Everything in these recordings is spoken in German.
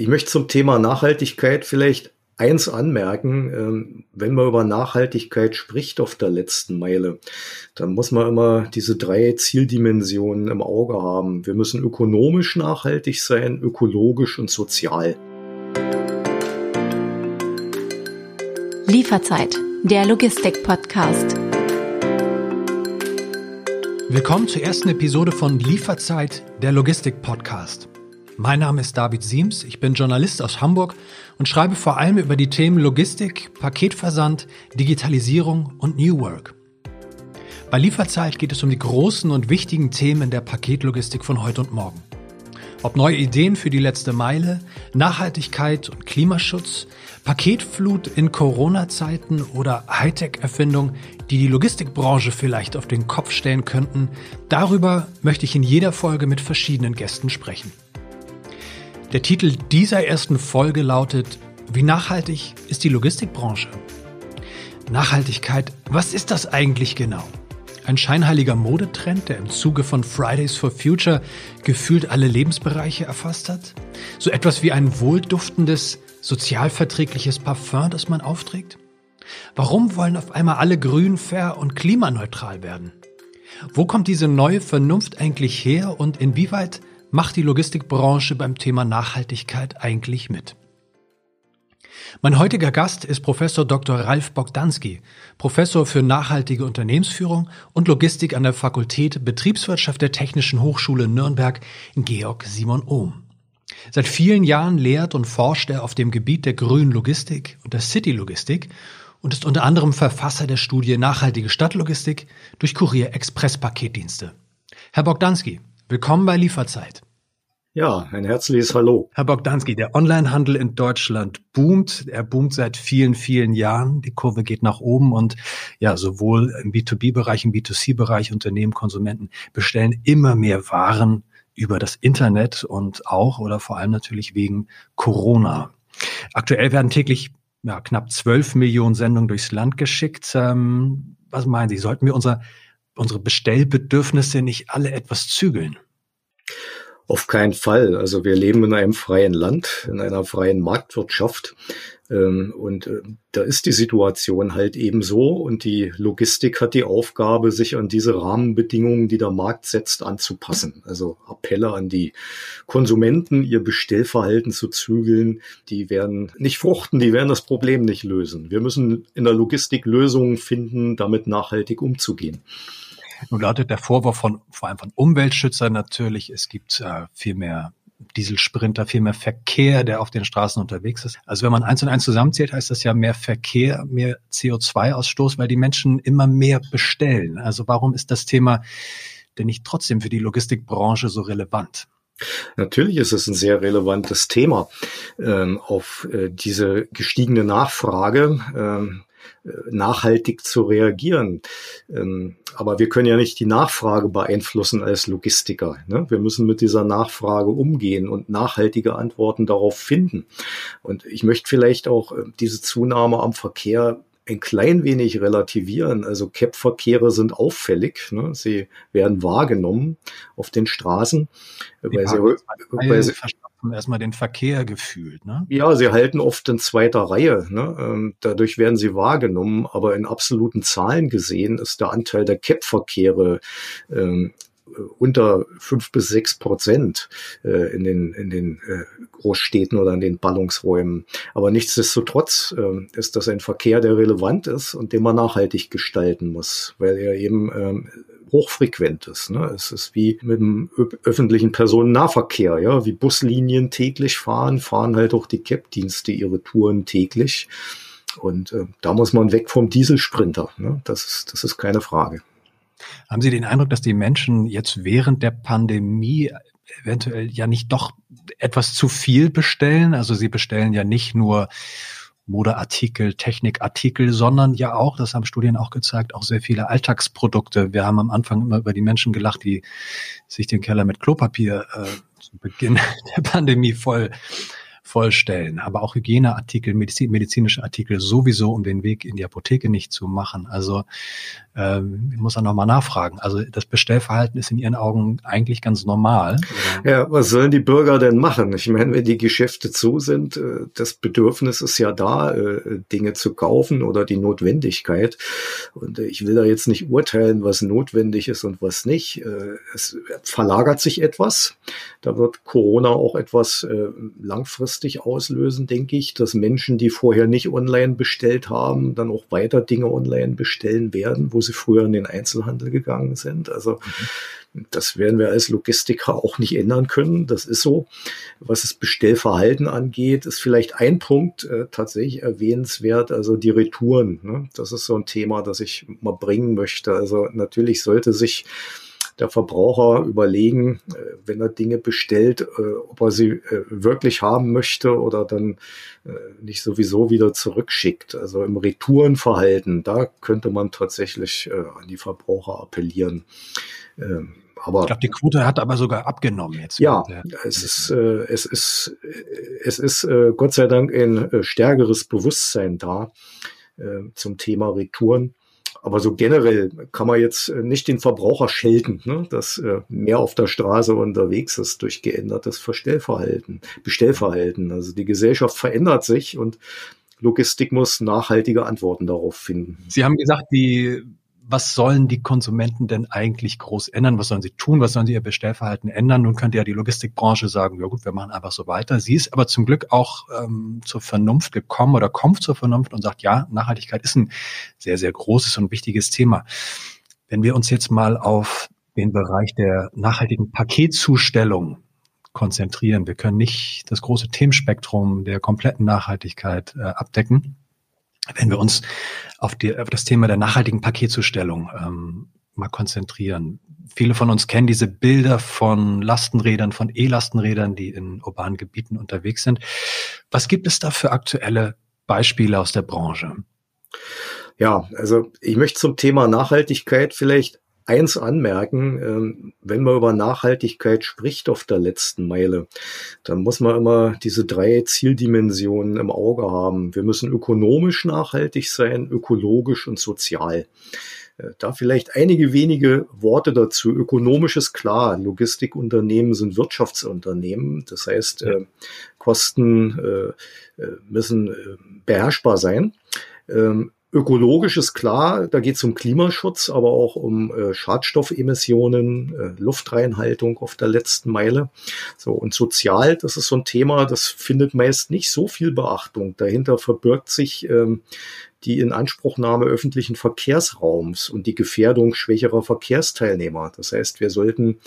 Ich möchte zum Thema Nachhaltigkeit vielleicht eins anmerken, ähm, wenn man über Nachhaltigkeit spricht auf der letzten Meile, dann muss man immer diese drei Zieldimensionen im Auge haben. Wir müssen ökonomisch nachhaltig sein, ökologisch und sozial. Lieferzeit, der Logistik-Podcast. Willkommen zur ersten Episode von Lieferzeit, der Logistik-Podcast. Mein Name ist David Siems, ich bin Journalist aus Hamburg und schreibe vor allem über die Themen Logistik, Paketversand, Digitalisierung und New Work. Bei Lieferzeit geht es um die großen und wichtigen Themen der Paketlogistik von heute und morgen. Ob neue Ideen für die letzte Meile, Nachhaltigkeit und Klimaschutz, Paketflut in Corona-Zeiten oder Hightech-Erfindungen, die die Logistikbranche vielleicht auf den Kopf stellen könnten, darüber möchte ich in jeder Folge mit verschiedenen Gästen sprechen. Der Titel dieser ersten Folge lautet Wie nachhaltig ist die Logistikbranche? Nachhaltigkeit, was ist das eigentlich genau? Ein scheinheiliger Modetrend, der im Zuge von Fridays for Future gefühlt alle Lebensbereiche erfasst hat? So etwas wie ein wohlduftendes, sozialverträgliches Parfum, das man aufträgt? Warum wollen auf einmal alle grün, fair und klimaneutral werden? Wo kommt diese neue Vernunft eigentlich her und inwieweit macht die Logistikbranche beim Thema Nachhaltigkeit eigentlich mit? Mein heutiger Gast ist Professor Dr. Ralf Bogdanski, Professor für nachhaltige Unternehmensführung und Logistik an der Fakultät Betriebswirtschaft der Technischen Hochschule Nürnberg Georg Simon Ohm. Seit vielen Jahren lehrt und forscht er auf dem Gebiet der grünen Logistik und der City-Logistik und ist unter anderem Verfasser der Studie Nachhaltige Stadtlogistik durch Kurier Express Paketdienste. Herr Bogdanski, Willkommen bei Lieferzeit. Ja, ein herzliches Hallo. Herr Bogdanski, der Onlinehandel in Deutschland boomt. Er boomt seit vielen, vielen Jahren. Die Kurve geht nach oben und ja, sowohl im B2B-Bereich, im B2C-Bereich, Unternehmen, Konsumenten bestellen immer mehr Waren über das Internet und auch oder vor allem natürlich wegen Corona. Aktuell werden täglich ja, knapp 12 Millionen Sendungen durchs Land geschickt. Ähm, was meinen Sie? Sollten wir unser unsere Bestellbedürfnisse nicht alle etwas zügeln? Auf keinen Fall. Also wir leben in einem freien Land, in einer freien Marktwirtschaft. Ähm, und äh, da ist die Situation halt eben so. Und die Logistik hat die Aufgabe, sich an diese Rahmenbedingungen, die der Markt setzt, anzupassen. Also Appelle an die Konsumenten, ihr Bestellverhalten zu zügeln, die werden nicht fruchten, die werden das Problem nicht lösen. Wir müssen in der Logistik Lösungen finden, damit nachhaltig umzugehen. Nun lautet der Vorwurf von vor allem von Umweltschützern natürlich, es gibt äh, viel mehr Dieselsprinter, viel mehr Verkehr, der auf den Straßen unterwegs ist. Also wenn man eins und eins zusammenzählt, heißt das ja mehr Verkehr, mehr CO2-Ausstoß, weil die Menschen immer mehr bestellen. Also warum ist das Thema denn nicht trotzdem für die Logistikbranche so relevant? Natürlich ist es ein sehr relevantes Thema. Ähm, auf äh, diese gestiegene Nachfrage ähm, nachhaltig zu reagieren. Ähm, aber wir können ja nicht die Nachfrage beeinflussen als Logistiker. Ne? Wir müssen mit dieser Nachfrage umgehen und nachhaltige Antworten darauf finden. Und ich möchte vielleicht auch äh, diese Zunahme am Verkehr ein klein wenig relativieren. Also CAP-Verkehre sind auffällig. Ne? Sie werden wahrgenommen auf den Straßen. Weil sie, weil sie, erstmal den Verkehr gefühlt. Ne? Ja, sie halten oft in zweiter Reihe. Ne? Ähm, dadurch werden sie wahrgenommen, aber in absoluten Zahlen gesehen ist der Anteil der CAP-Verkehre ähm, unter fünf bis sechs Prozent äh, in den, in den äh, Großstädten oder in den Ballungsräumen. Aber nichtsdestotrotz äh, ist das ein Verkehr, der relevant ist und den man nachhaltig gestalten muss, weil er eben hochfrequent ist. Ne? Es ist wie mit dem öffentlichen Personennahverkehr, ja, wie Buslinien täglich fahren, fahren halt auch die CAP-Dienste ihre Touren täglich. Und äh, da muss man weg vom Dieselsprinter. Ne? Das, ist, das ist keine Frage. Haben Sie den Eindruck, dass die Menschen jetzt während der Pandemie eventuell ja nicht doch etwas zu viel bestellen? Also sie bestellen ja nicht nur Modeartikel, Technikartikel, sondern ja auch, das haben Studien auch gezeigt, auch sehr viele Alltagsprodukte. Wir haben am Anfang immer über die Menschen gelacht, die sich den Keller mit Klopapier äh, zu Beginn der Pandemie voll vollstellen, aber auch Hygieneartikel, Medizin, medizinische Artikel sowieso, um den Weg in die Apotheke nicht zu machen. Also ähm, ich muss da nochmal nachfragen. Also das Bestellverhalten ist in Ihren Augen eigentlich ganz normal. Ja, was sollen die Bürger denn machen? Ich meine, wenn die Geschäfte zu sind, äh, das Bedürfnis ist ja da, äh, Dinge zu kaufen oder die Notwendigkeit. Und äh, ich will da jetzt nicht urteilen, was notwendig ist und was nicht. Es verlagert sich etwas. Da wird Corona auch etwas langfristig auslösen, denke ich, dass Menschen, die vorher nicht online bestellt haben, dann auch weiter Dinge online bestellen werden, wo sie früher in den Einzelhandel gegangen sind. Also das werden wir als Logistiker auch nicht ändern können. Das ist so. Was das Bestellverhalten angeht, ist vielleicht ein Punkt äh, tatsächlich erwähnenswert, also die Retouren. Ne? Das ist so ein Thema, das ich mal bringen möchte. Also natürlich sollte sich der Verbraucher überlegen, äh, wenn er Dinge bestellt, äh, ob er sie äh, wirklich haben möchte oder dann nicht sowieso wieder zurückschickt. Also im Retourenverhalten, da könnte man tatsächlich an die Verbraucher appellieren. Ähm, aber, ich glaube, die Quote hat aber sogar abgenommen jetzt. Ja, es ist, äh, es ist, es ist äh, Gott sei Dank ein äh, stärkeres Bewusstsein da äh, zum Thema Retouren. Aber so generell kann man jetzt äh, nicht den Verbraucher schelten, ne? dass äh, mehr auf der Straße unterwegs ist durch geändertes Verstellverhalten, Bestellverhalten. Also die Gesellschaft verändert sich und Logistik muss nachhaltige Antworten darauf finden. Sie haben gesagt, die was sollen die Konsumenten denn eigentlich groß ändern? Was sollen sie tun? Was sollen sie ihr Bestellverhalten ändern? Nun könnte ja die Logistikbranche sagen, ja gut, wir machen einfach so weiter. Sie ist aber zum Glück auch ähm, zur Vernunft gekommen oder kommt zur Vernunft und sagt, ja, Nachhaltigkeit ist ein sehr, sehr großes und wichtiges Thema. Wenn wir uns jetzt mal auf den Bereich der nachhaltigen Paketzustellung konzentrieren. Wir können nicht das große Themenspektrum der kompletten Nachhaltigkeit äh, abdecken wenn wir uns auf, die, auf das Thema der nachhaltigen Paketzustellung ähm, mal konzentrieren. Viele von uns kennen diese Bilder von Lastenrädern, von E-Lastenrädern, die in urbanen Gebieten unterwegs sind. Was gibt es da für aktuelle Beispiele aus der Branche? Ja, also ich möchte zum Thema Nachhaltigkeit vielleicht eins anmerken, ähm, wenn man über Nachhaltigkeit spricht auf der letzten Meile, dann muss man immer diese drei Zieldimensionen im Auge haben. Wir müssen ökonomisch nachhaltig sein, ökologisch und sozial. Äh, da vielleicht einige wenige Worte dazu. Ökonomisch ist klar, Logistikunternehmen sind Wirtschaftsunternehmen. Das heißt, äh, Kosten müssen beherrschbar sein. Ökologisch ist klar, da geht es um Klimaschutz, aber auch um äh, Schadstoffemissionen, äh, Luftreinhaltung auf der letzten Meile. So und sozial, das ist so ein Thema, das findet meist nicht so viel Beachtung. Dahinter verbirgt sich ähm, die Inanspruchnahme öffentlichen Verkehrsraums und die Gefährdung schwächerer Verkehrsteilnehmer. Das heißt, wir sollten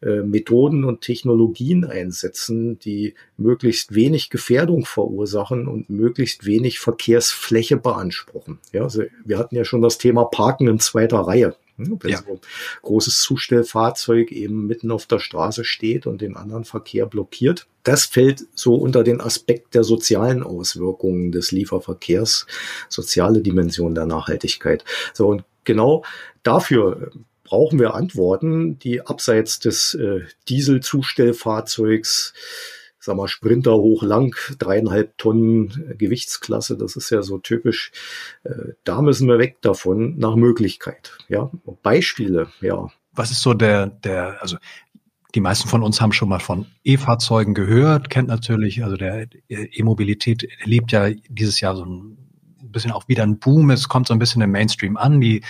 äh, Methoden und Technologien einsetzen, die möglichst wenig Gefährdung verursachen und möglichst wenig Verkehrsfläche beanspruchen. Ja, also wir hatten ja schon das Thema Parken in zweiter Reihe. Wenn ja. so ein großes Zustellfahrzeug eben mitten auf der Straße steht und den anderen Verkehr blockiert. Das fällt so unter den Aspekt der sozialen Auswirkungen des Lieferverkehrs, soziale Dimension der Nachhaltigkeit. So, und genau dafür brauchen wir Antworten, die abseits des äh, Dieselzustellfahrzeugs sag mal, Sprinter hoch lang, dreieinhalb Tonnen Gewichtsklasse, das ist ja so typisch. Äh, da müssen wir weg davon nach Möglichkeit. Ja, Beispiele, ja. Was ist so der, der, also die meisten von uns haben schon mal von E-Fahrzeugen gehört, kennt natürlich, also der E-Mobilität erlebt ja dieses Jahr so ein bisschen auch wieder ein Boom. Es kommt so ein bisschen im Mainstream an. Die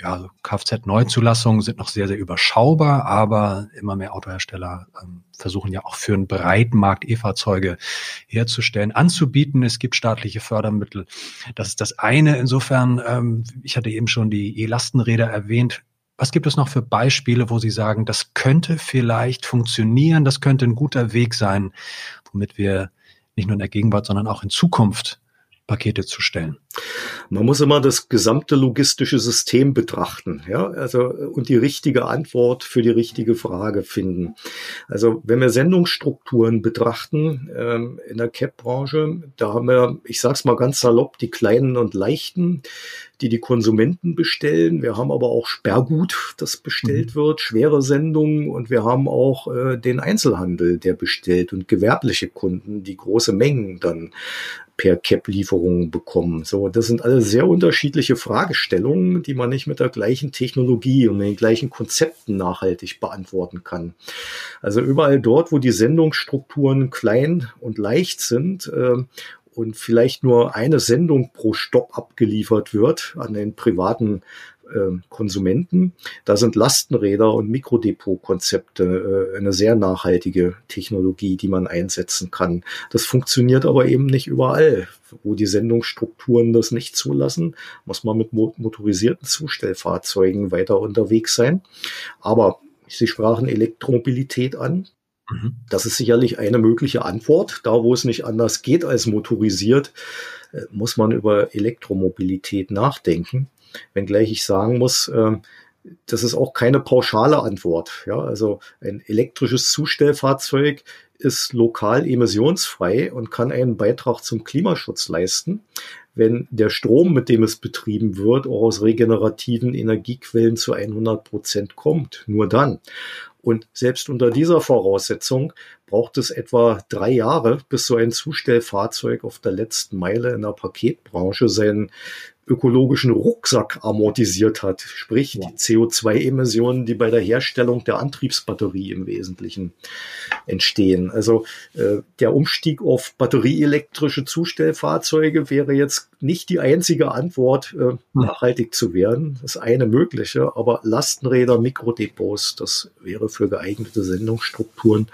ja, Kfz-Neuzulassungen sind noch sehr, sehr überschaubar, aber immer mehr Autohersteller ähm, versuchen ja auch für einen breiten Markt E-Fahrzeuge herzustellen, anzubieten. Es gibt staatliche Fördermittel. Das ist das eine. Insofern, ähm, ich hatte eben schon die E-Lastenräder erwähnt. Was gibt es noch für Beispiele, wo Sie sagen, das könnte vielleicht funktionieren, das könnte ein guter Weg sein, womit wir nicht nur in der Gegenwart, sondern auch in Zukunft Pakete zu stellen? Man muss immer das gesamte logistische System betrachten, ja, also und die richtige Antwort für die richtige Frage finden. Also wenn wir Sendungsstrukturen betrachten ähm, in der CAP-Branche, da haben wir, ich sag's mal ganz salopp, die kleinen und leichten, die die Konsumenten bestellen. Wir haben aber auch Sperrgut, das bestellt mhm. wird, schwere Sendungen und wir haben auch äh, den Einzelhandel, der bestellt und gewerbliche Kunden, die große Mengen dann per CAP-Lieferungen bekommen. So, das sind alle sehr unterschiedliche Fragestellungen, die man nicht mit der gleichen Technologie und den gleichen Konzepten nachhaltig beantworten kann. Also überall dort, wo die Sendungsstrukturen klein und leicht sind äh, und vielleicht nur eine Sendung pro Stopp abgeliefert wird an den privaten Konsumenten. Da sind Lastenräder und Mikrodepot-Konzepte äh, eine sehr nachhaltige Technologie, die man einsetzen kann. Das funktioniert aber eben nicht überall. Wo die Sendungsstrukturen das nicht zulassen, muss man mit motorisierten Zustellfahrzeugen weiter unterwegs sein. Aber Sie sprachen Elektromobilität an. Mhm. Das ist sicherlich eine mögliche Antwort. Da, wo es nicht anders geht als motorisiert, äh, muss man über Elektromobilität nachdenken. Wenngleich ich sagen muss, ähm, das ist auch keine pauschale Antwort. Ja, also ein elektrisches Zustellfahrzeug ist lokal emissionsfrei und kann einen Beitrag zum Klimaschutz leisten, wenn der Strom, mit dem es betrieben wird, auch aus regenerativen Energiequellen zu 100 Prozent kommt. Nur dann. Und selbst unter dieser Voraussetzung braucht es etwa drei Jahre, bis so ein Zustellfahrzeug auf der letzten Meile in der Paketbranche seinen ökologischen Rucksack amortisiert hat, sprich ja. die CO2-Emissionen, die bei der Herstellung der Antriebsbatterie im Wesentlichen entstehen. Also äh, der Umstieg auf batterieelektrische Zustellfahrzeuge wäre jetzt nicht die einzige Antwort, äh, nachhaltig zu werden. Das ist eine mögliche, aber Lastenräder, Mikrodepots, das wäre für geeignete Sendungsstrukturen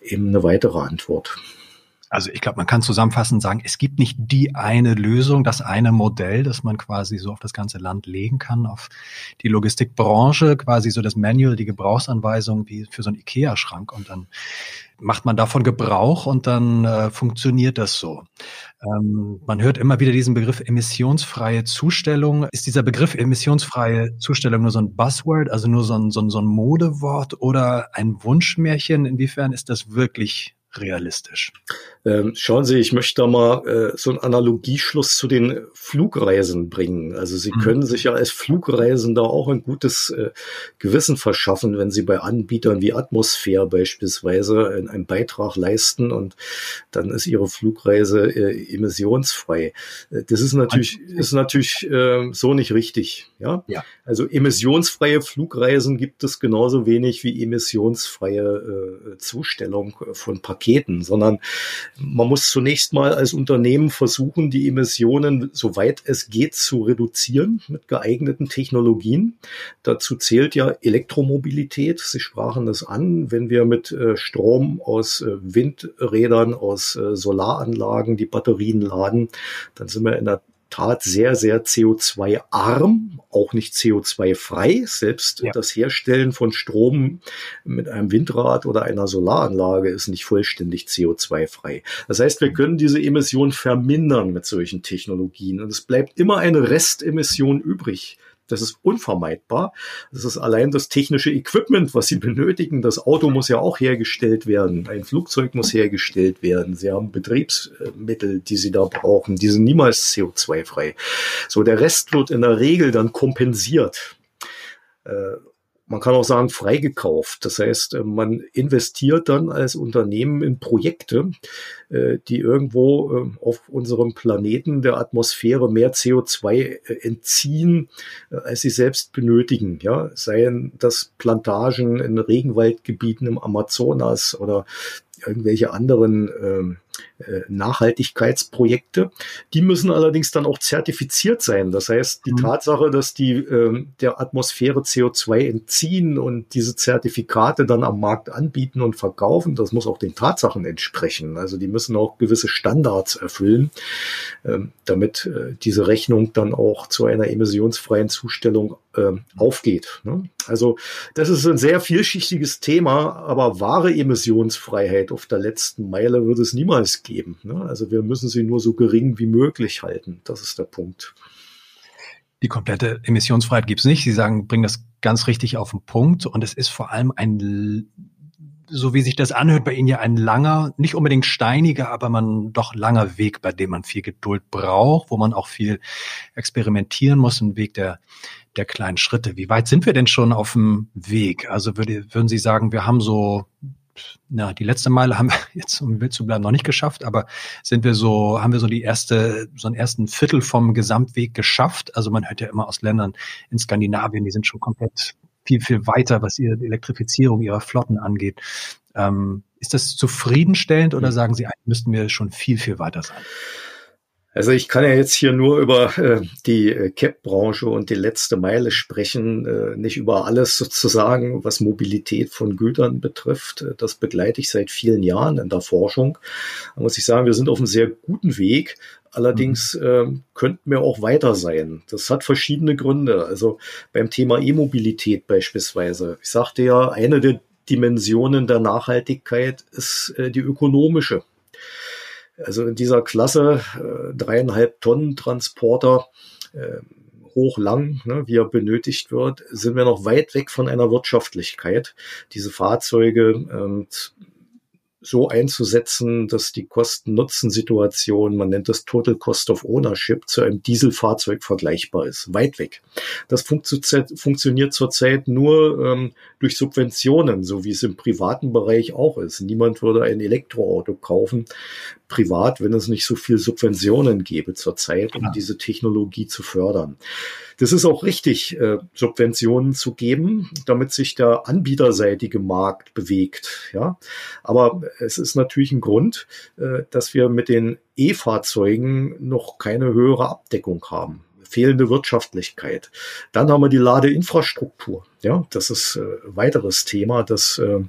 eben eine weitere Antwort. Also ich glaube, man kann zusammenfassend sagen, es gibt nicht die eine Lösung, das eine Modell, das man quasi so auf das ganze Land legen kann, auf die Logistikbranche, quasi so das Manual, die Gebrauchsanweisung wie für so einen IKEA-Schrank und dann macht man davon Gebrauch und dann äh, funktioniert das so. Ähm, man hört immer wieder diesen Begriff emissionsfreie Zustellung. Ist dieser Begriff emissionsfreie Zustellung nur so ein Buzzword, also nur so ein, so ein, so ein Modewort oder ein Wunschmärchen? Inwiefern ist das wirklich realistisch? Ähm, schauen Sie, ich möchte da mal äh, so einen Analogieschluss zu den Flugreisen bringen. Also Sie mhm. können sich ja als Flugreisender auch ein gutes äh, Gewissen verschaffen, wenn Sie bei Anbietern wie Atmosphäre beispielsweise einen, einen Beitrag leisten und dann ist Ihre Flugreise äh, emissionsfrei. Äh, das ist natürlich, ist natürlich äh, so nicht richtig. Ja? ja. Also emissionsfreie Flugreisen gibt es genauso wenig wie emissionsfreie äh, Zustellung von Paketen, sondern man muss zunächst mal als Unternehmen versuchen, die Emissionen, soweit es geht, zu reduzieren mit geeigneten Technologien. Dazu zählt ja Elektromobilität. Sie sprachen das an. Wenn wir mit äh, Strom aus äh, Windrädern, aus äh, Solaranlagen die Batterien laden, dann sind wir in der Tat sehr, sehr CO2-arm, auch nicht CO2-frei. Selbst ja. das Herstellen von Strom mit einem Windrad oder einer Solaranlage ist nicht vollständig CO2-frei. Das heißt, wir können diese Emission vermindern mit solchen Technologien und es bleibt immer eine Restemission übrig. Das ist unvermeidbar. Das ist allein das technische Equipment, was Sie benötigen. Das Auto muss ja auch hergestellt werden. Ein Flugzeug muss hergestellt werden. Sie haben Betriebsmittel, die Sie da brauchen. Die sind niemals CO2-frei. So, der Rest wird in der Regel dann kompensiert. Äh, man kann auch sagen, freigekauft. Das heißt, äh, man investiert dann als Unternehmen in Projekte, äh, die irgendwo äh, auf unserem Planeten der Atmosphäre mehr CO2 entziehen, als sie selbst benötigen. Ja, seien das Plantagen in Regenwaldgebieten im Amazonas oder irgendwelche anderen ähm, äh, Nachhaltigkeitsprojekte. Die müssen allerdings dann auch zertifiziert sein. Das heißt, die mhm. Tatsache, dass die äh, der Atmosphäre CO2 entziehen und diese Zertifikate dann am Markt anbieten und verkaufen, das muss auch den Tatsachen entsprechen. Also die müssen auch gewisse Standards erfüllen, äh, damit äh, diese Rechnung dann auch zu einer emissionsfreien Zustellung äh, aufgeht. Ne? Also das ist ein sehr vielschichtiges Thema, aber wahre Emissionsfreiheit auf der letzten Meile wird es niemals Hinweis geben. Ne? Also wir müssen sie nur so gering wie möglich halten. Das ist der Punkt. Die komplette Emissionsfreiheit gibt's nicht. Sie sagen, bringen das ganz richtig auf den Punkt. Und es ist vor allem ein so wie sich das anhört, bei Ihnen ja ein langer, nicht unbedingt steiniger, aber man doch langer Weg, bei dem man viel Geduld braucht, wo man auch viel experimentieren muss, ein Weg der, der kleinen Schritte. Wie weit sind wir denn schon auf dem Weg? Also würde, würden Sie sagen, wir haben so, na, die letzte Meile haben wir jetzt, um Bild zu bleiben, noch nicht geschafft, aber sind wir so, haben wir so die erste, so einen ersten Viertel vom Gesamtweg geschafft? Also man hört ja immer aus Ländern in Skandinavien, die sind schon komplett viel, viel weiter, was ihre Elektrifizierung ihrer Flotten angeht. Ähm, ist das zufriedenstellend oder hm. sagen Sie, müssten wir schon viel, viel weiter sein? Also ich kann ja jetzt hier nur über äh, die äh, CAP-Branche und die letzte Meile sprechen, äh, nicht über alles sozusagen, was Mobilität von Gütern betrifft. Das begleite ich seit vielen Jahren in der Forschung. Da muss ich sagen, wir sind auf einem sehr guten Weg. Allerdings äh, könnten wir auch weiter sein. Das hat verschiedene Gründe. Also beim Thema E-Mobilität beispielsweise. Ich sagte ja, eine der Dimensionen der Nachhaltigkeit ist äh, die ökonomische. Also in dieser Klasse äh, dreieinhalb Tonnen Transporter äh, hochlang, ne, wie er benötigt wird, sind wir noch weit weg von einer Wirtschaftlichkeit. Diese Fahrzeuge ähm, so einzusetzen, dass die Kosten-Nutzen-Situation, man nennt das Total Cost of Ownership, zu einem Dieselfahrzeug vergleichbar ist. Weit weg. Das funktioniert zurzeit nur ähm, durch Subventionen, so wie es im privaten Bereich auch ist. Niemand würde ein Elektroauto kaufen, privat, wenn es nicht so viel Subventionen gäbe zurzeit, um genau. diese Technologie zu fördern. Das ist auch richtig, äh, Subventionen zu geben, damit sich der anbieterseitige Markt bewegt. Ja, aber es ist natürlich ein Grund, äh, dass wir mit den E-Fahrzeugen noch keine höhere Abdeckung haben fehlende Wirtschaftlichkeit. Dann haben wir die Ladeinfrastruktur. Ja, das ist äh, weiteres Thema, das äh,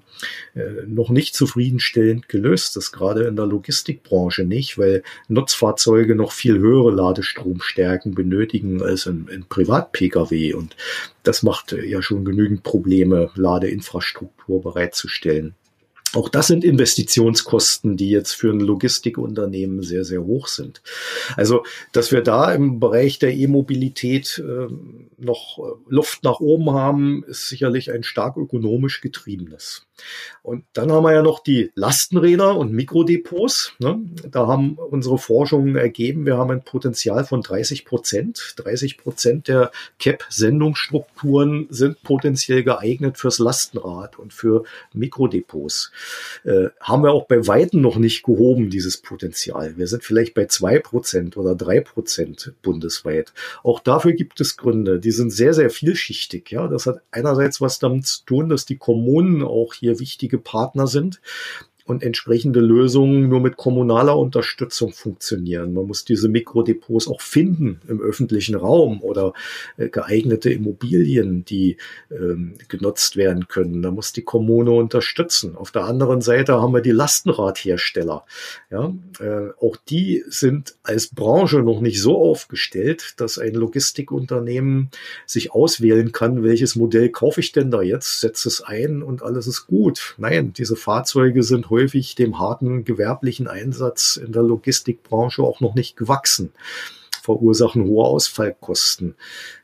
äh, noch nicht zufriedenstellend gelöst ist, gerade in der Logistikbranche nicht, weil Nutzfahrzeuge noch viel höhere Ladestromstärken benötigen als in, in Privat-Pkw. Und das macht äh, ja schon genügend Probleme, Ladeinfrastruktur bereitzustellen. Auch das sind Investitionskosten, die jetzt für ein Logistikunternehmen sehr, sehr hoch sind. Also, dass wir da im Bereich der E-Mobilität äh, noch Luft nach oben haben, ist sicherlich ein stark ökonomisch getriebenes. Und dann haben wir ja noch die Lastenräder und Mikrodepots. Ne? Da haben unsere Forschungen ergeben, wir haben ein Potenzial von 30 Prozent. 30 Prozent der CAP-Sendungsstrukturen sind potenziell geeignet fürs Lastenrad und für Mikrodepots. Äh, haben wir auch bei Weitem noch nicht gehoben, dieses Potenzial. Wir sind vielleicht bei zwei Prozent oder drei Prozent bundesweit. Auch dafür gibt es Gründe. Die sind sehr, sehr vielschichtig. Ja, das hat einerseits was damit zu tun, dass die Kommunen auch hier wichtige Partner sind und entsprechende Lösungen nur mit kommunaler Unterstützung funktionieren. Man muss diese Mikrodepots auch finden im öffentlichen Raum oder äh, geeignete Immobilien, die ähm, genutzt werden können. Da muss die Kommune unterstützen. Auf der anderen Seite haben wir die Lastenradhersteller. Ja, äh, auch die sind als Branche noch nicht so aufgestellt, dass ein Logistikunternehmen sich auswählen kann, welches Modell kaufe ich denn da jetzt, setze es ein und alles ist gut. Nein, diese Fahrzeuge sind häufig dem harten gewerblichen Einsatz in der Logistikbranche auch noch nicht gewachsen, verursachen hohe Ausfallkosten.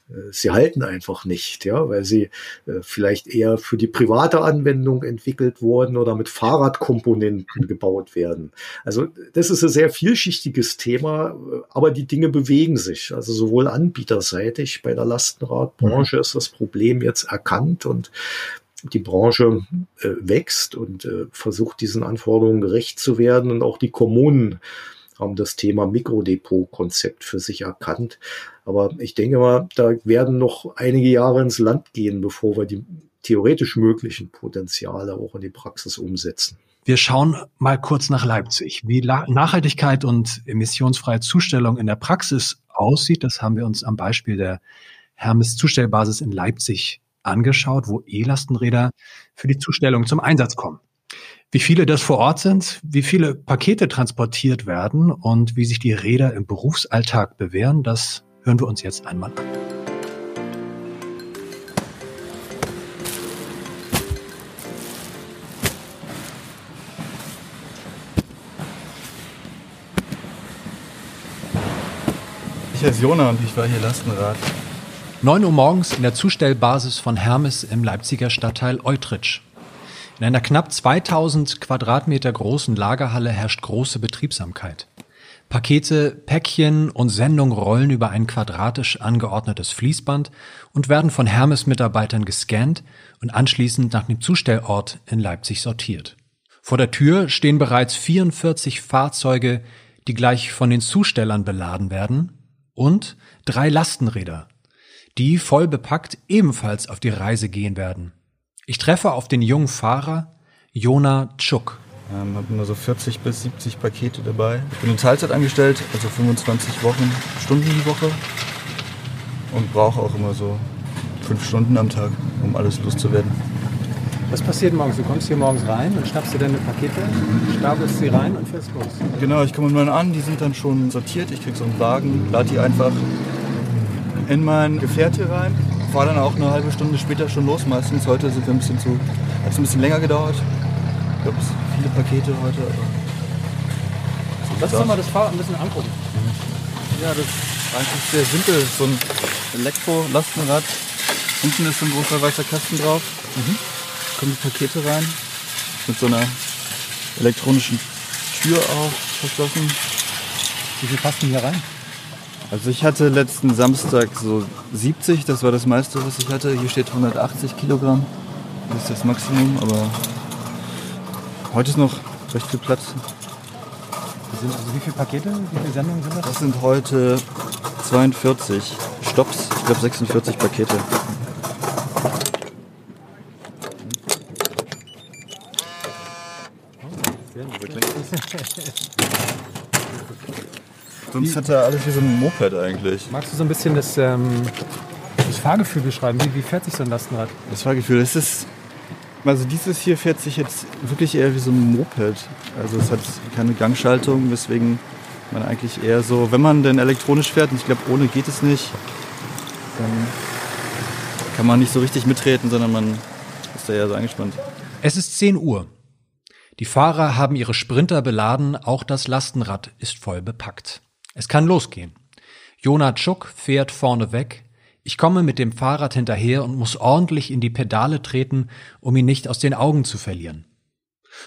Äh, sie halten einfach nicht, ja, weil sie äh, vielleicht eher für die private Anwendung entwickelt wurden oder mit Fahrradkomponenten gebaut werden. Also das ist ein sehr vielschichtiges Thema, äh, aber die Dinge bewegen sich. Also sowohl anbieterseitig bei der Lastenradbranche mhm. ist das Problem jetzt erkannt und die Branche äh, wächst und äh, versucht, diesen Anforderungen gerecht zu werden. Und auch die Kommunen haben das Thema Mikrodepot-Konzept für sich erkannt. Aber ich denke mal, da werden noch einige Jahre ins Land gehen, bevor wir die theoretisch möglichen Potenziale auch in die Praxis umsetzen. Wir schauen mal kurz nach Leipzig. Wie Nachhaltigkeit und emissionsfreie Zustellung in der Praxis aussieht, das haben wir uns am Beispiel der Hermes Zustellbasis in Leipzig angeschaut, wo E-Lastenräder für die Zustellung zum Einsatz kommen. Wie viele das vor Ort sind, wie viele Pakete transportiert werden und wie sich die Räder im Berufsalltag bewähren, das hören wir uns jetzt einmal an. Ich heiße Jona und ich war hier Lastenrad. 9 Uhr morgens in der Zustellbasis von Hermes im Leipziger Stadtteil Eutrich. In einer knapp 2000 Quadratmeter großen Lagerhalle herrscht große Betriebsamkeit. Pakete, Päckchen und Sendung rollen über ein quadratisch angeordnetes Fließband und werden von Hermes-Mitarbeitern gescannt und anschließend nach dem Zustellort in Leipzig sortiert. Vor der Tür stehen bereits 44 Fahrzeuge, die gleich von den Zustellern beladen werden, und drei Lastenräder, die voll bepackt ebenfalls auf die Reise gehen werden. Ich treffe auf den jungen Fahrer Jona Tschuk. Ähm, habe immer so 40 bis 70 Pakete dabei. Ich bin in Teilzeit angestellt, also 25 Wochen, Stunden die Woche. Und brauche auch immer so fünf Stunden am Tag, um alles loszuwerden. Was passiert morgens? Du kommst hier morgens rein und schnappst dir deine Pakete, stapelst sie rein und fährst los. Genau, ich komme mit meinen an, die sind dann schon sortiert. Ich krieg so einen Wagen, lade die einfach in mein Gefährt hier rein. Fahre dann auch eine halbe Stunde später schon los. Meistens heute sind wir ein bisschen zu, hat es ein bisschen länger gedauert. Ich glaube, es sind viele Pakete heute. Lass uns mal das Fahrrad ein bisschen angucken. Ja, das ist eigentlich sehr simpel. So ein Elektro-Lastenrad. Unten ist so ein großer weißer Kasten drauf. Mhm. Kommen die Pakete rein. Mit so einer elektronischen Tür auch verschlossen. Wie viel passt denn hier rein? Also ich hatte letzten Samstag so 70, das war das meiste, was ich hatte. Hier steht 180 Kilogramm. Das ist das Maximum, aber heute ist noch recht viel Platz. Sind, also wie viele Pakete, wie viele Sendungen sind das? Das sind heute 42 Stops, ich glaube 46 Pakete. Sonst hat er alles wie so ein Moped eigentlich. Magst du so ein bisschen das, ähm, das Fahrgefühl beschreiben? Wie, wie fährt sich so ein Lastenrad? Das Fahrgefühl, es ist. Also dieses hier fährt sich jetzt wirklich eher wie so ein Moped. Also es hat keine Gangschaltung, weswegen man eigentlich eher so, wenn man denn elektronisch fährt, und ich glaube ohne geht es nicht, dann kann man nicht so richtig mitreden, sondern man ist da eher so eingespannt. Es ist 10 Uhr. Die Fahrer haben ihre Sprinter beladen, auch das Lastenrad ist voll bepackt. Es kann losgehen. Jona Tschuk fährt vorne weg. Ich komme mit dem Fahrrad hinterher und muss ordentlich in die Pedale treten, um ihn nicht aus den Augen zu verlieren.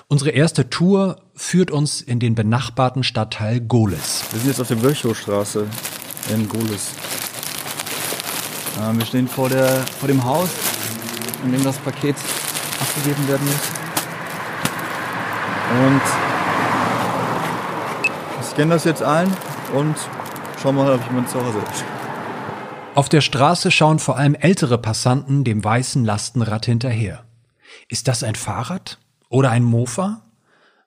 Unsere erste Tour führt uns in den benachbarten Stadtteil Gohlis. Wir sind jetzt auf der Wölchowstraße in Gohlis. wir stehen vor, der, vor dem Haus, in dem das Paket abgegeben werden muss. Und ich scanne das jetzt ein und schau mal, ob ich jemand zu Hause ist. Auf der Straße schauen vor allem ältere Passanten dem weißen Lastenrad hinterher. Ist das ein Fahrrad oder ein Mofa?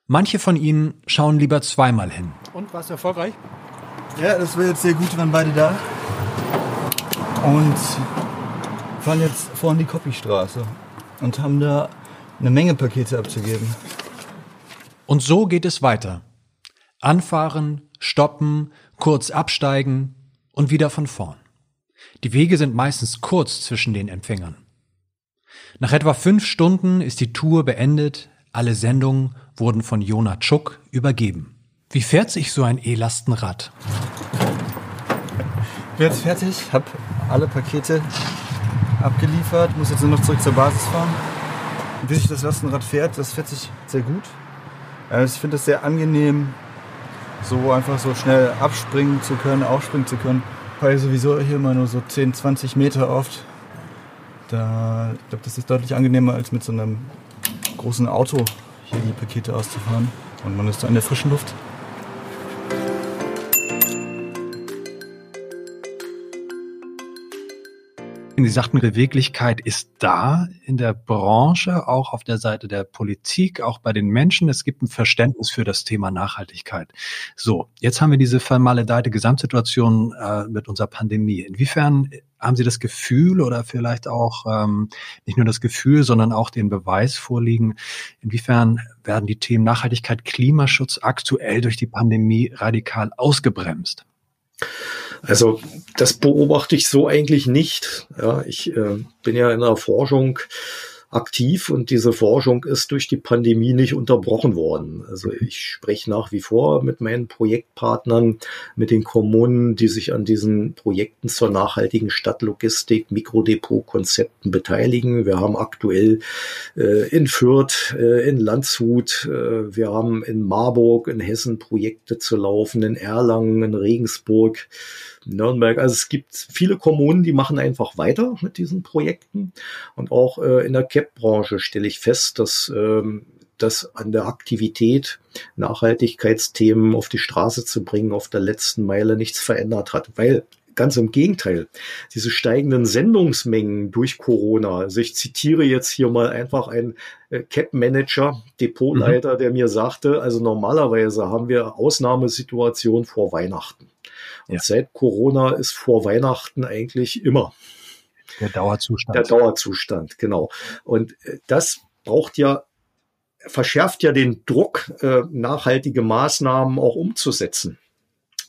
Manche von ihnen schauen lieber zweimal hin. Und war es erfolgreich? Ja, das wäre jetzt sehr gut, wenn beide da. Und fahren jetzt vor in die Koppistraße und haben da eine Menge Pakete abzugeben. Und so geht es weiter. Anfahren, stoppen, kurz absteigen und wieder von vorn. Die Wege sind meistens kurz zwischen den Empfängern. Nach etwa fünf Stunden ist die Tour beendet, alle Sendungen wurden von Jona Tschuk übergeben. Wie fährt sich so ein E-Lastenrad? Ich bin jetzt fertig, habe alle Pakete abgeliefert, muss jetzt nur noch zurück zur Basis fahren. Wie sich das Lastenrad fährt, das fährt sich sehr gut. Ich finde es sehr angenehm, so einfach so schnell abspringen zu können, aufspringen zu können. Weil sowieso hier immer nur so 10, 20 Meter oft. Da, ich glaube, das ist deutlich angenehmer als mit so einem großen Auto hier die Pakete auszufahren. Und man ist da in der frischen Luft. Sie sagten, Beweglichkeit ist da in der Branche, auch auf der Seite der Politik, auch bei den Menschen. Es gibt ein Verständnis für das Thema Nachhaltigkeit. So, jetzt haben wir diese vermaledeite Gesamtsituation äh, mit unserer Pandemie. Inwiefern haben Sie das Gefühl oder vielleicht auch ähm, nicht nur das Gefühl, sondern auch den Beweis vorliegen, inwiefern werden die Themen Nachhaltigkeit, Klimaschutz aktuell durch die Pandemie radikal ausgebremst? Also das beobachte ich so eigentlich nicht. Ja, ich äh, bin ja in der Forschung aktiv und diese Forschung ist durch die Pandemie nicht unterbrochen worden. Also ich spreche nach wie vor mit meinen Projektpartnern, mit den Kommunen, die sich an diesen Projekten zur nachhaltigen Stadtlogistik, Mikrodepot-Konzepten beteiligen. Wir haben aktuell äh, in Fürth, äh, in Landshut, äh, wir haben in Marburg, in Hessen Projekte zu laufen, in Erlangen, in Regensburg. Nürnberg. Also es gibt viele Kommunen, die machen einfach weiter mit diesen Projekten. Und auch äh, in der CAP-Branche stelle ich fest, dass ähm, das an der Aktivität, Nachhaltigkeitsthemen auf die Straße zu bringen, auf der letzten Meile nichts verändert hat. Weil Ganz im Gegenteil. Diese steigenden Sendungsmengen durch Corona. Also ich zitiere jetzt hier mal einfach einen äh, Cap-Manager, Depotleiter, mhm. der mir sagte, also normalerweise haben wir Ausnahmesituationen vor Weihnachten. Und ja. seit Corona ist vor Weihnachten eigentlich immer der Dauerzustand. Der Dauerzustand, genau. Und äh, das braucht ja, verschärft ja den Druck, äh, nachhaltige Maßnahmen auch umzusetzen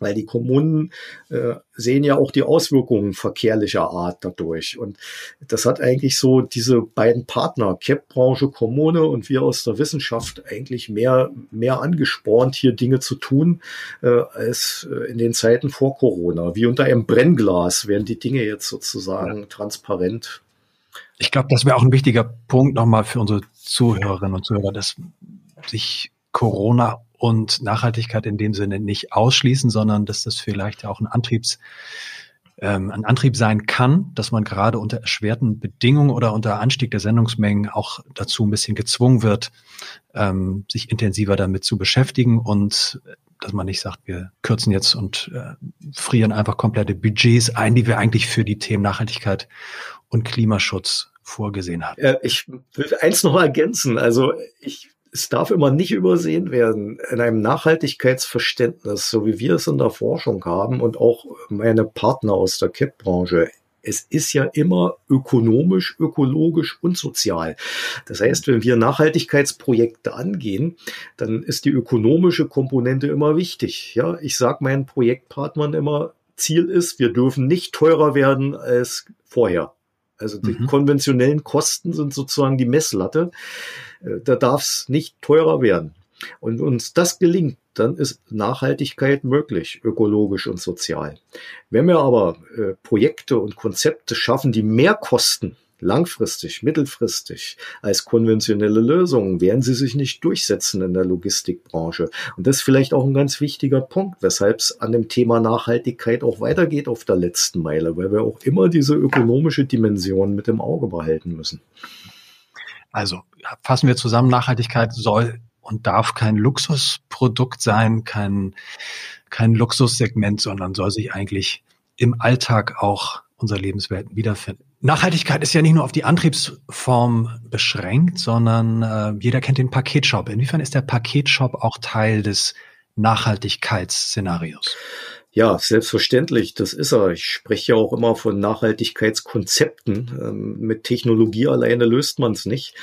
weil die Kommunen äh, sehen ja auch die Auswirkungen verkehrlicher Art dadurch. Und das hat eigentlich so diese beiden Partner, CAP-Branche, Kommune und wir aus der Wissenschaft eigentlich mehr, mehr angespornt, hier Dinge zu tun, äh, als äh, in den Zeiten vor Corona. Wie unter einem Brennglas werden die Dinge jetzt sozusagen ja. transparent. Ich glaube, das wäre auch ein wichtiger Punkt nochmal für unsere Zuhörerinnen und Zuhörer, dass sich Corona und Nachhaltigkeit in dem Sinne nicht ausschließen, sondern dass das vielleicht auch ein Antriebs ähm, ein Antrieb sein kann, dass man gerade unter erschwerten Bedingungen oder unter Anstieg der Sendungsmengen auch dazu ein bisschen gezwungen wird, ähm, sich intensiver damit zu beschäftigen und dass man nicht sagt, wir kürzen jetzt und äh, frieren einfach komplette Budgets ein, die wir eigentlich für die Themen Nachhaltigkeit und Klimaschutz vorgesehen haben. Äh, ich will eins noch ergänzen. Also ich es darf immer nicht übersehen werden, in einem Nachhaltigkeitsverständnis, so wie wir es in der Forschung haben und auch meine Partner aus der KIP-Branche, es ist ja immer ökonomisch, ökologisch und sozial. Das heißt, wenn wir Nachhaltigkeitsprojekte angehen, dann ist die ökonomische Komponente immer wichtig. Ja, ich sage meinen Projektpartnern immer, Ziel ist, wir dürfen nicht teurer werden als vorher. Also die mhm. konventionellen Kosten sind sozusagen die Messlatte. Äh, da darf es nicht teurer werden. Und uns das gelingt, dann ist Nachhaltigkeit möglich, ökologisch und sozial. Wenn wir aber äh, Projekte und Konzepte schaffen, die mehr kosten, langfristig, mittelfristig als konventionelle Lösungen, werden sie sich nicht durchsetzen in der Logistikbranche. Und das ist vielleicht auch ein ganz wichtiger Punkt, weshalb es an dem Thema Nachhaltigkeit auch weitergeht auf der letzten Meile, weil wir auch immer diese ökonomische Dimension mit im Auge behalten müssen. Also fassen wir zusammen, Nachhaltigkeit soll und darf kein Luxusprodukt sein, kein, kein Luxussegment, sondern soll sich eigentlich im Alltag auch unserer Lebenswelt wiederfinden. Nachhaltigkeit ist ja nicht nur auf die Antriebsform beschränkt, sondern äh, jeder kennt den Paketshop. Inwiefern ist der Paketshop auch Teil des Nachhaltigkeitsszenarios? Ja, selbstverständlich, das ist er. Ich spreche ja auch immer von Nachhaltigkeitskonzepten. Ähm, mit Technologie alleine löst man es nicht.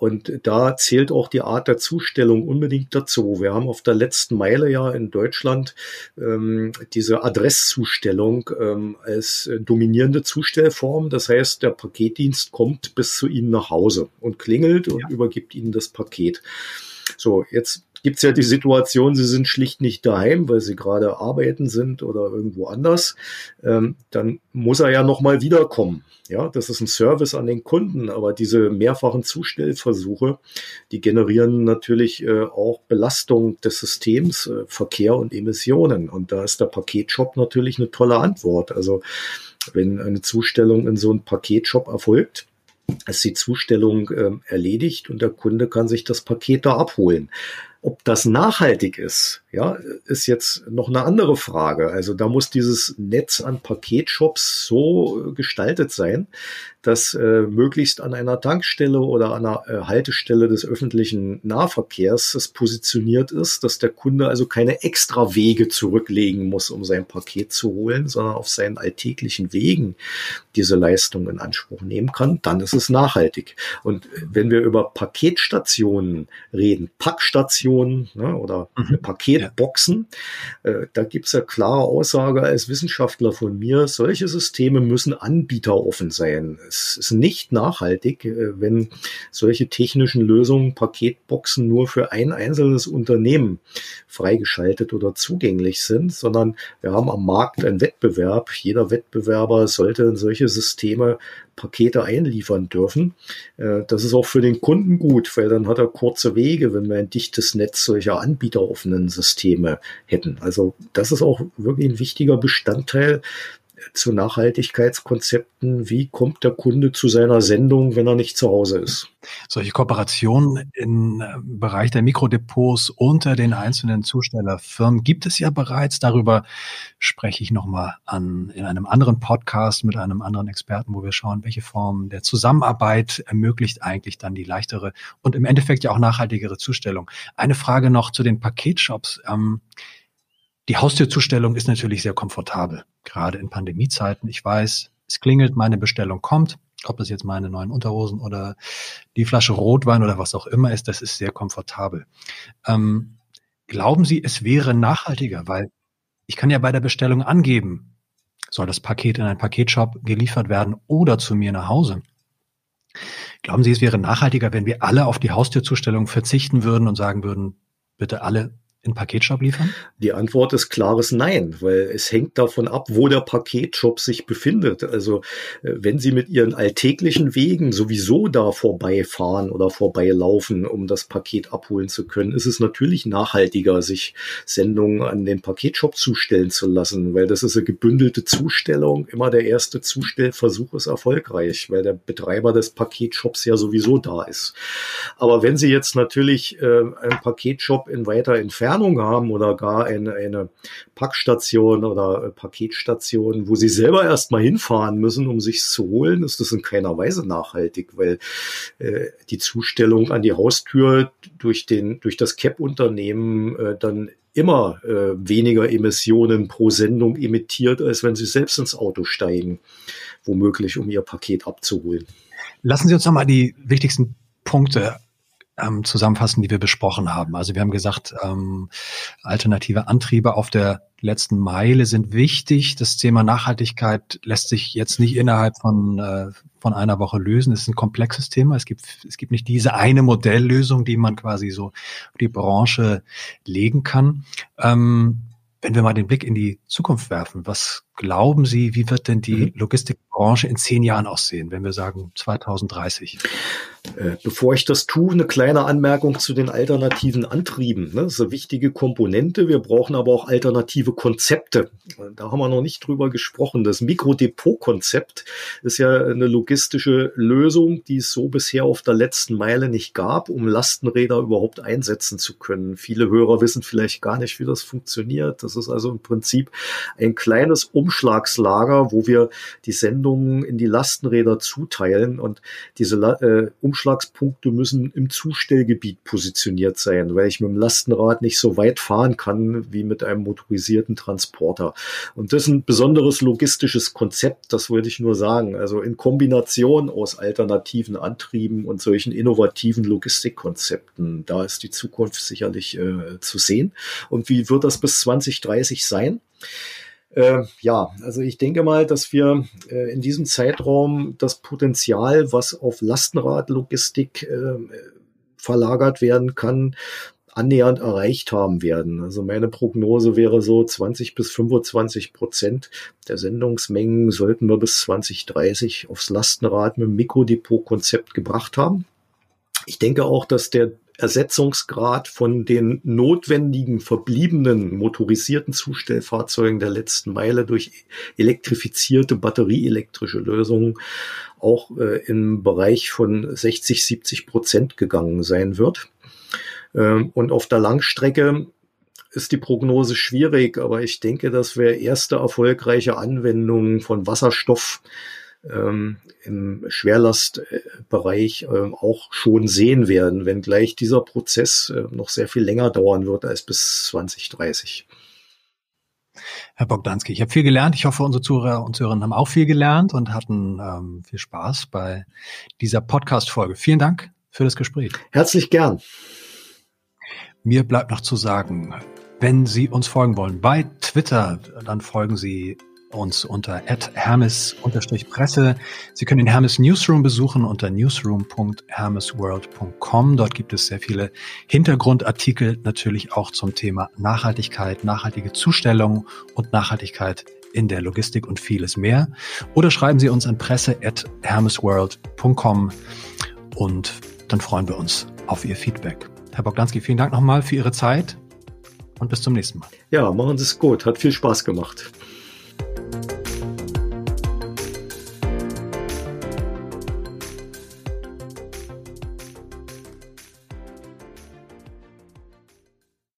Und da zählt auch die Art der Zustellung unbedingt dazu. Wir haben auf der letzten Meile ja in Deutschland ähm, diese Adresszustellung ähm, als dominierende Zustellform. Das heißt, der Paketdienst kommt bis zu Ihnen nach Hause und klingelt und ja. übergibt Ihnen das Paket. So, jetzt gibt's ja die Situation, sie sind schlicht nicht daheim, weil sie gerade arbeiten sind oder irgendwo anders, ähm, dann muss er ja nochmal wiederkommen. Ja, das ist ein Service an den Kunden, aber diese mehrfachen Zustellversuche, die generieren natürlich äh, auch Belastung des Systems, äh, Verkehr und Emissionen. Und da ist der Paketshop natürlich eine tolle Antwort. Also wenn eine Zustellung in so einen Paketshop erfolgt, ist die Zustellung äh, erledigt und der Kunde kann sich das Paket da abholen. Ob das nachhaltig ist, ja, ist jetzt noch eine andere Frage. Also da muss dieses Netz an Paketshops so gestaltet sein, dass äh, möglichst an einer Tankstelle oder an einer äh, Haltestelle des öffentlichen Nahverkehrs es positioniert ist, dass der Kunde also keine extra Wege zurücklegen muss, um sein Paket zu holen, sondern auf seinen alltäglichen Wegen diese Leistung in Anspruch nehmen kann, dann ist es nachhaltig. Und wenn wir über Paketstationen reden, Packstationen ne, oder mhm. eine Paket Ja. Äh, da gibt's ja klare Aussage als Wissenschaftler von mir, solche Systeme müssen anbieteroffen sein. Es ist nicht nachhaltig, äh, wenn solche technischen Lösungen, Paketboxen nur für ein einzelnes Unternehmen freigeschaltet oder zugänglich sind, sondern wir haben am Markt einen Wettbewerb. Jeder Wettbewerber sollte in solche Systeme Pakete einliefern dürfen. Äh, das ist auch für den Kunden gut, weil dann hat er kurze Wege, wenn wir ein dichtes Netz solcher anbieteroffenen Systeme hätten. Also das ist auch wirklich ein wichtiger Bestandteil zu Nachhaltigkeitskonzepten. Wie kommt der Kunde zu seiner Sendung, wenn er nicht zu Hause ist? Solche Kooperationen im äh, Bereich der Mikrodepots unter den einzelnen Zustellerfirmen gibt es ja bereits. Darüber spreche ich nochmal an in einem anderen Podcast mit einem anderen Experten, wo wir schauen, welche Form der Zusammenarbeit ermöglicht eigentlich dann die leichtere und im Endeffekt ja auch nachhaltigere Zustellung. Eine Frage noch zu den Paketshops. Ähm, die Haustürzustellung ist natürlich sehr komfortabel, gerade in Pandemiezeiten. Ich weiß, es klingelt, meine Bestellung kommt. Ob das jetzt meine neuen Unterhosen oder die Flasche Rotwein oder was auch immer ist, das ist sehr komfortabel. Ähm, glauben Sie, es wäre nachhaltiger, weil ich kann ja bei der Bestellung angeben, soll das Paket in einen Paketshop geliefert werden oder zu mir nach Hause. Glauben Sie, es wäre nachhaltiger, wenn wir alle auf die Haustürzustellung verzichten würden und sagen würden, bitte alle in Paketshop liefern? Die Antwort ist klares Nein, weil es hängt davon ab, wo der Paketshop sich befindet. Also äh, wenn Sie mit Ihren alltäglichen Wegen sowieso da vorbeifahren oder vorbeilaufen, um das Paket abholen zu können, ist es natürlich nachhaltiger, sich Sendungen an den Paketshop zustellen zu lassen, weil das ist eine gebündelte Zustellung. Immer der erste Zustellversuch ist erfolgreich, weil der Betreiber des Paketshops ja sowieso da ist. Aber wenn Sie jetzt natürlich äh, einen Paketshop in weiter Entfernung Entfernung haben oder gar eine, eine Packstation oder äh, Paketstation, wo sie selber erstmal hinfahren müssen, um sich zu holen, ist das in keiner Weise nachhaltig, weil äh, die Zustellung an die Haustür durch den durch das CAP-Unternehmen äh, dann immer äh, weniger Emissionen pro Sendung emittiert, als wenn sie selbst ins Auto steigen, womöglich, um ihr Paket abzuholen. Lassen Sie uns nochmal die wichtigsten Punkte ähm, zusammenfassen, die wir besprochen haben. Also wir haben gesagt, ähm, alternative Antriebe auf der letzten Meile sind wichtig. Das Thema Nachhaltigkeit lässt sich jetzt nicht innerhalb von, äh, von einer Woche lösen. Es ist ein komplexes Thema. Es gibt, es gibt nicht diese eine Modelllösung, die man quasi so die Branche legen kann. Ähm, wenn wir mal den Blick in die Zukunft werfen, was glauben Sie, wie wird denn die mhm. Logistikbranche in zehn Jahren aussehen, wenn wir sagen 2030? Äh, bevor ich das tue, eine kleine Anmerkung zu den alternativen Antrieben. Das ist eine wichtige Komponente. Wir brauchen aber auch alternative Konzepte. Da haben wir noch nicht drüber gesprochen. Das Mikrodepot-Konzept ist ja eine logistische Lösung, die es so bisher auf der letzten Meile nicht gab, um Lastenräder überhaupt einsetzen zu können. Viele Hörer wissen vielleicht gar nicht, wie das funktioniert. Das ist also im Prinzip ein kleines Umschlagslager, wo wir die Sendungen in die Lastenräder zuteilen und diese äh, Umschlagspunkte müssen im Zustellgebiet positioniert sein, weil ich mit dem Lastenrad nicht so weit fahren kann wie mit einem motorisierten Transporter. Und das ist ein besonderes logistisches Konzept, das wollte ich nur sagen. Also in Kombination aus alternativen Antrieben und solchen innovativen Logistikkonzepten, da ist die Zukunft sicherlich äh, zu sehen. Und wie wird das bis 2030 sein? Äh, ja, also ich denke mal, dass wir äh, in diesem Zeitraum das Potenzial, was auf Lastenradlogistik äh, verlagert werden kann, annähernd erreicht haben werden. Also meine Prognose wäre so 20 bis 25 Prozent der Sendungsmengen sollten wir bis 2030 aufs Lastenrad mit dem Mikrodepot-Konzept gebracht haben. Ich denke auch, dass der Ersetzungsgrad von den notwendigen verbliebenen motorisierten Zustellfahrzeugen der letzten Meile durch elektrifizierte batterieelektrische Lösungen auch äh, im Bereich von 60, 70 Prozent gegangen sein wird. Ähm, und auf der Langstrecke ist die Prognose schwierig, aber ich denke, dass wir erste erfolgreiche Anwendungen von Wasserstoff ähm, im Schwerlastbereich äh, auch schon sehen werden, wenngleich dieser Prozess äh, noch sehr viel länger dauern wird als bis 2030. Herr Bogdanski, ich habe viel gelernt. Ich hoffe, unsere Zuhörer und Zuhörerinnen haben auch viel gelernt und hatten ähm, viel Spaß bei dieser Podcast-Folge. Vielen Dank für das Gespräch. Herzlich gern. Mir bleibt noch zu sagen, Wenn Sie uns folgen wollen bei Twitter, dann folgen Sie uns unter hermes-presse. Sie können den Hermes Newsroom besuchen unter newsroom.hermesworld.com. Dort gibt es sehr viele Hintergrundartikel, natürlich auch zum Thema Nachhaltigkeit, nachhaltige Zustellung und Nachhaltigkeit in der Logistik und vieles mehr. Oder schreiben Sie uns an presse.hermesworld.com und dann freuen wir uns auf Ihr Feedback. Herr Bogdanski, vielen Dank nochmal für Ihre Zeit und bis zum nächsten Mal. Ja, machen Sie es gut. Hat viel Spaß gemacht.